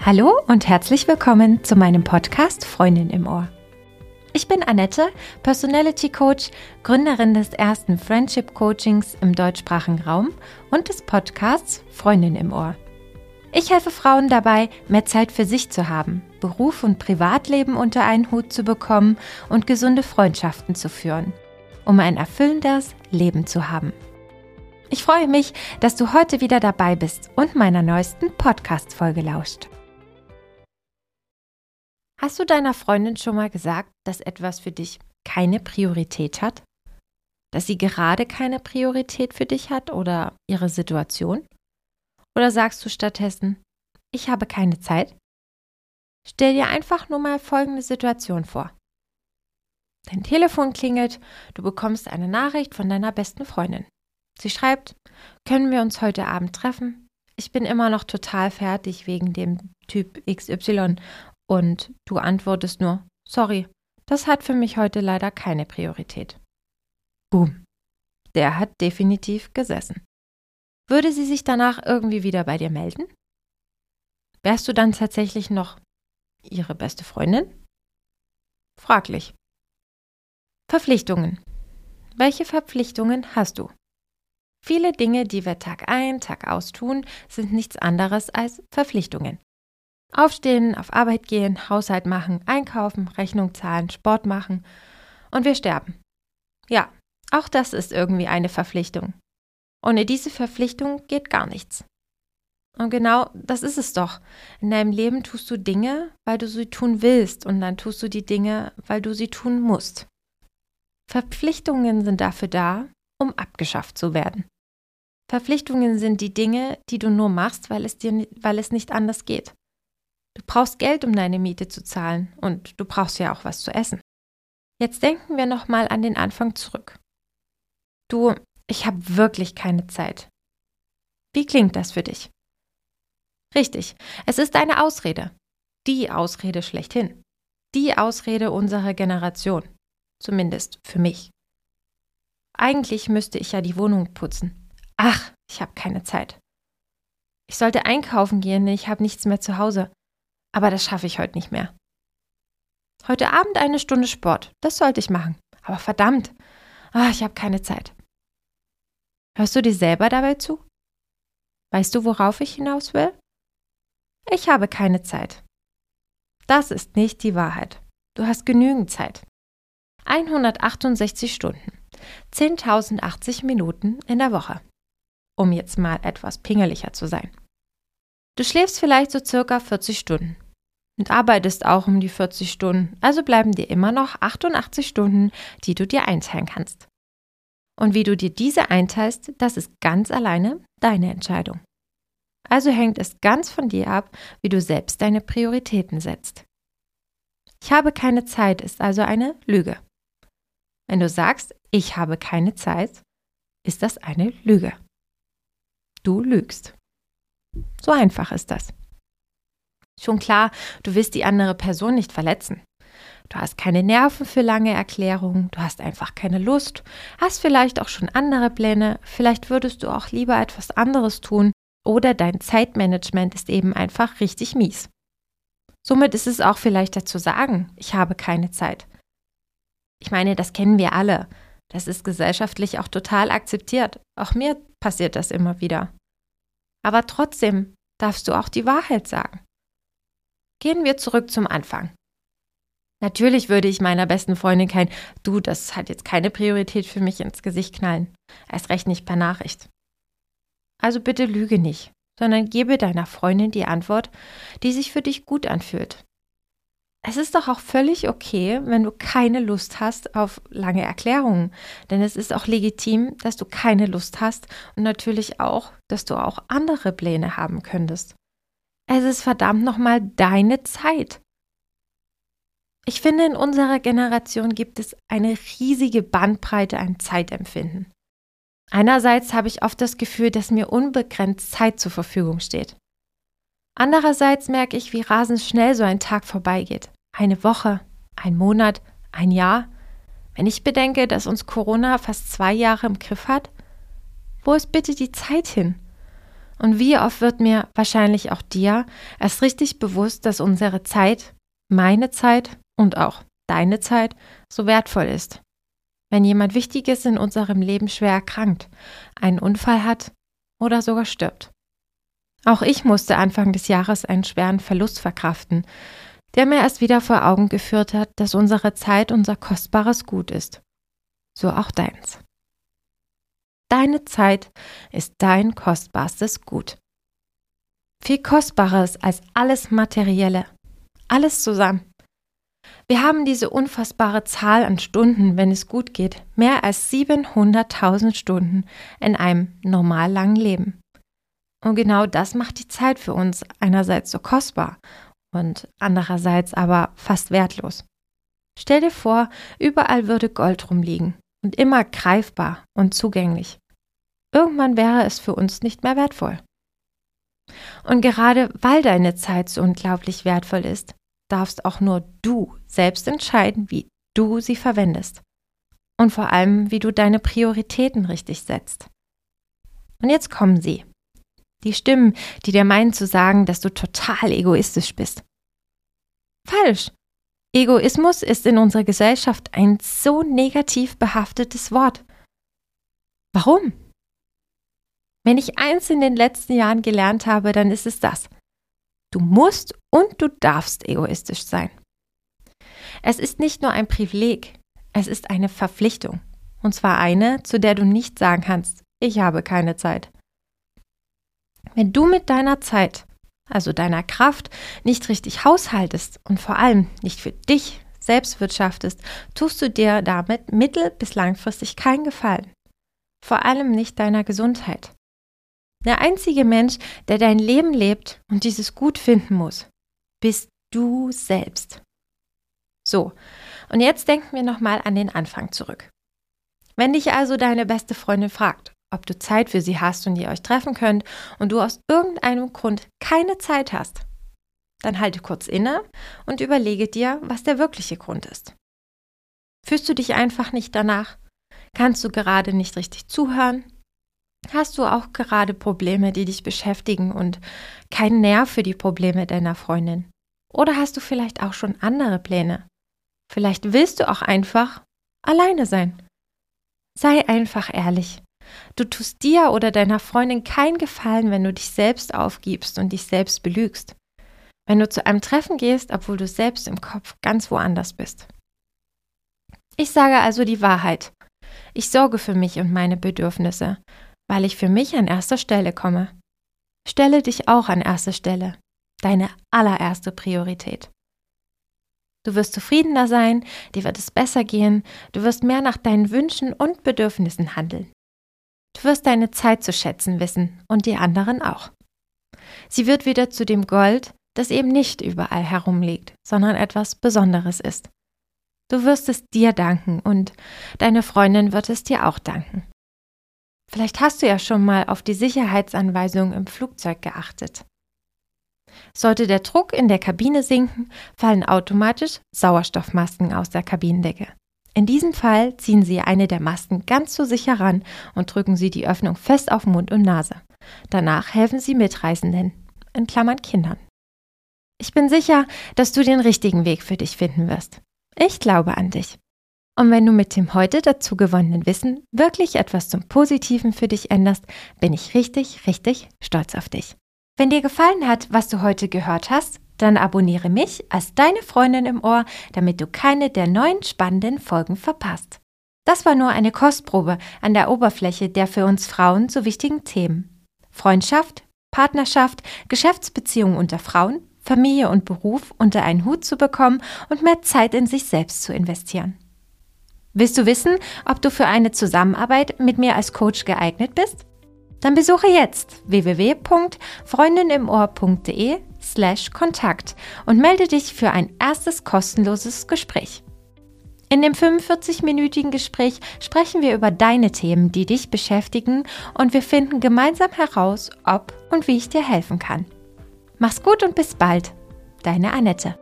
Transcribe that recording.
Hallo und herzlich willkommen zu meinem Podcast Freundin im Ohr. Ich bin Annette, Personality Coach, Gründerin des ersten Friendship Coachings im deutschsprachigen Raum und des Podcasts Freundin im Ohr. Ich helfe Frauen dabei, mehr Zeit für sich zu haben, Beruf und Privatleben unter einen Hut zu bekommen und gesunde Freundschaften zu führen, um ein erfüllendes Leben zu haben. Ich freue mich, dass du heute wieder dabei bist und meiner neuesten Podcast-Folge lauscht. Hast du deiner Freundin schon mal gesagt, dass etwas für dich keine Priorität hat? Dass sie gerade keine Priorität für dich hat oder ihre Situation? Oder sagst du stattdessen, ich habe keine Zeit? Stell dir einfach nur mal folgende Situation vor. Dein Telefon klingelt, du bekommst eine Nachricht von deiner besten Freundin. Sie schreibt, können wir uns heute Abend treffen? Ich bin immer noch total fertig wegen dem Typ XY und du antwortest nur, sorry, das hat für mich heute leider keine Priorität. Boom. Der hat definitiv gesessen. Würde sie sich danach irgendwie wieder bei dir melden? Wärst du dann tatsächlich noch ihre beste Freundin? Fraglich. Verpflichtungen. Welche Verpflichtungen hast du? Viele Dinge, die wir Tag ein, Tag aus tun, sind nichts anderes als Verpflichtungen. Aufstehen, auf Arbeit gehen, Haushalt machen, einkaufen, Rechnung zahlen, Sport machen und wir sterben. Ja, auch das ist irgendwie eine Verpflichtung. Ohne diese Verpflichtung geht gar nichts. Und genau das ist es doch. In deinem Leben tust du Dinge, weil du sie tun willst und dann tust du die Dinge, weil du sie tun musst. Verpflichtungen sind dafür da, um abgeschafft zu werden. Verpflichtungen sind die Dinge, die du nur machst, weil es dir weil es nicht anders geht. Du brauchst Geld, um deine Miete zu zahlen und du brauchst ja auch was zu essen. Jetzt denken wir nochmal an den Anfang zurück. Du, ich habe wirklich keine Zeit. Wie klingt das für dich? Richtig, es ist eine Ausrede. Die Ausrede schlechthin. Die Ausrede unserer Generation. Zumindest für mich. Eigentlich müsste ich ja die Wohnung putzen. Ach, ich habe keine Zeit. Ich sollte einkaufen gehen, ich habe nichts mehr zu Hause. Aber das schaffe ich heute nicht mehr. Heute Abend eine Stunde Sport. Das sollte ich machen. Aber verdammt. Ah, ich habe keine Zeit. Hörst du dir selber dabei zu? Weißt du, worauf ich hinaus will? Ich habe keine Zeit. Das ist nicht die Wahrheit. Du hast genügend Zeit. 168 Stunden, 10.080 Minuten in der Woche, um jetzt mal etwas pingeliger zu sein. Du schläfst vielleicht so circa 40 Stunden und arbeitest auch um die 40 Stunden, also bleiben dir immer noch 88 Stunden, die du dir einteilen kannst. Und wie du dir diese einteilst, das ist ganz alleine deine Entscheidung. Also hängt es ganz von dir ab, wie du selbst deine Prioritäten setzt. Ich habe keine Zeit ist also eine Lüge. Wenn du sagst, ich habe keine Zeit, ist das eine Lüge. Du lügst. So einfach ist das. Schon klar, du willst die andere Person nicht verletzen. Du hast keine Nerven für lange Erklärungen, du hast einfach keine Lust, hast vielleicht auch schon andere Pläne, vielleicht würdest du auch lieber etwas anderes tun oder dein Zeitmanagement ist eben einfach richtig mies. Somit ist es auch vielleicht dazu sagen, ich habe keine Zeit. Ich meine, das kennen wir alle. Das ist gesellschaftlich auch total akzeptiert. Auch mir passiert das immer wieder. Aber trotzdem darfst du auch die Wahrheit sagen. Gehen wir zurück zum Anfang. Natürlich würde ich meiner besten Freundin kein Du, das hat jetzt keine Priorität für mich ins Gesicht knallen. Erst recht nicht per Nachricht. Also bitte lüge nicht, sondern gebe deiner Freundin die Antwort, die sich für dich gut anfühlt. Es ist doch auch völlig okay, wenn du keine Lust hast auf lange Erklärungen, denn es ist auch legitim, dass du keine Lust hast und natürlich auch, dass du auch andere Pläne haben könntest. Es ist verdammt nochmal deine Zeit. Ich finde, in unserer Generation gibt es eine riesige Bandbreite an Zeitempfinden. Einerseits habe ich oft das Gefühl, dass mir unbegrenzt Zeit zur Verfügung steht. Andererseits merke ich, wie rasend schnell so ein Tag vorbeigeht. Eine Woche, ein Monat, ein Jahr. Wenn ich bedenke, dass uns Corona fast zwei Jahre im Griff hat, wo ist bitte die Zeit hin? Und wie oft wird mir, wahrscheinlich auch dir, erst richtig bewusst, dass unsere Zeit, meine Zeit und auch deine Zeit so wertvoll ist. Wenn jemand Wichtiges in unserem Leben schwer erkrankt, einen Unfall hat oder sogar stirbt. Auch ich musste Anfang des Jahres einen schweren Verlust verkraften, der mir erst wieder vor Augen geführt hat, dass unsere Zeit unser kostbares Gut ist. So auch deins. Deine Zeit ist dein kostbarstes Gut. Viel kostbares als alles Materielle. Alles zusammen. Wir haben diese unfassbare Zahl an Stunden, wenn es gut geht, mehr als 700.000 Stunden in einem normal langen Leben. Und genau das macht die Zeit für uns einerseits so kostbar und andererseits aber fast wertlos. Stell dir vor, überall würde Gold rumliegen und immer greifbar und zugänglich. Irgendwann wäre es für uns nicht mehr wertvoll. Und gerade weil deine Zeit so unglaublich wertvoll ist, darfst auch nur du selbst entscheiden, wie du sie verwendest. Und vor allem, wie du deine Prioritäten richtig setzt. Und jetzt kommen sie. Die Stimmen, die dir meinen zu sagen, dass du total egoistisch bist. Falsch. Egoismus ist in unserer Gesellschaft ein so negativ behaftetes Wort. Warum? Wenn ich eins in den letzten Jahren gelernt habe, dann ist es das. Du musst und du darfst egoistisch sein. Es ist nicht nur ein Privileg, es ist eine Verpflichtung. Und zwar eine, zu der du nicht sagen kannst, ich habe keine Zeit. Wenn du mit deiner Zeit, also deiner Kraft, nicht richtig haushaltest und vor allem nicht für dich selbst wirtschaftest, tust du dir damit mittel- bis langfristig keinen Gefallen. Vor allem nicht deiner Gesundheit. Der einzige Mensch, der dein Leben lebt und dieses gut finden muss, bist du selbst. So, und jetzt denken wir nochmal an den Anfang zurück. Wenn dich also deine beste Freundin fragt, ob du Zeit für sie hast und ihr euch treffen könnt und du aus irgendeinem Grund keine Zeit hast, dann halte kurz inne und überlege dir, was der wirkliche Grund ist. Fühlst du dich einfach nicht danach? Kannst du gerade nicht richtig zuhören? Hast du auch gerade Probleme, die dich beschäftigen und keinen Nerv für die Probleme deiner Freundin? Oder hast du vielleicht auch schon andere Pläne? Vielleicht willst du auch einfach alleine sein. Sei einfach ehrlich. Du tust dir oder deiner Freundin keinen Gefallen, wenn du dich selbst aufgibst und dich selbst belügst. Wenn du zu einem Treffen gehst, obwohl du selbst im Kopf ganz woanders bist. Ich sage also die Wahrheit. Ich sorge für mich und meine Bedürfnisse weil ich für mich an erster Stelle komme. Stelle dich auch an erste Stelle, deine allererste Priorität. Du wirst zufriedener sein, dir wird es besser gehen, du wirst mehr nach deinen Wünschen und Bedürfnissen handeln. Du wirst deine Zeit zu schätzen wissen und die anderen auch. Sie wird wieder zu dem Gold, das eben nicht überall herumliegt, sondern etwas Besonderes ist. Du wirst es dir danken und deine Freundin wird es dir auch danken. Vielleicht hast du ja schon mal auf die Sicherheitsanweisungen im Flugzeug geachtet. Sollte der Druck in der Kabine sinken, fallen automatisch Sauerstoffmasken aus der Kabinendecke. In diesem Fall ziehen Sie eine der Masken ganz so sicher ran und drücken Sie die Öffnung fest auf Mund und Nase. Danach helfen Sie Mitreisenden, in Klammern Kindern. Ich bin sicher, dass du den richtigen Weg für dich finden wirst. Ich glaube an dich. Und wenn du mit dem heute dazu gewonnenen Wissen wirklich etwas zum Positiven für dich änderst, bin ich richtig, richtig stolz auf dich. Wenn dir gefallen hat, was du heute gehört hast, dann abonniere mich als deine Freundin im Ohr, damit du keine der neuen spannenden Folgen verpasst. Das war nur eine Kostprobe an der Oberfläche der für uns Frauen so wichtigen Themen. Freundschaft, Partnerschaft, Geschäftsbeziehungen unter Frauen, Familie und Beruf unter einen Hut zu bekommen und mehr Zeit in sich selbst zu investieren. Willst du wissen, ob du für eine Zusammenarbeit mit mir als Coach geeignet bist? Dann besuche jetzt www.freundinimohr.de slash Kontakt und melde dich für ein erstes kostenloses Gespräch. In dem 45-minütigen Gespräch sprechen wir über deine Themen, die dich beschäftigen und wir finden gemeinsam heraus, ob und wie ich dir helfen kann. Mach's gut und bis bald. Deine Annette.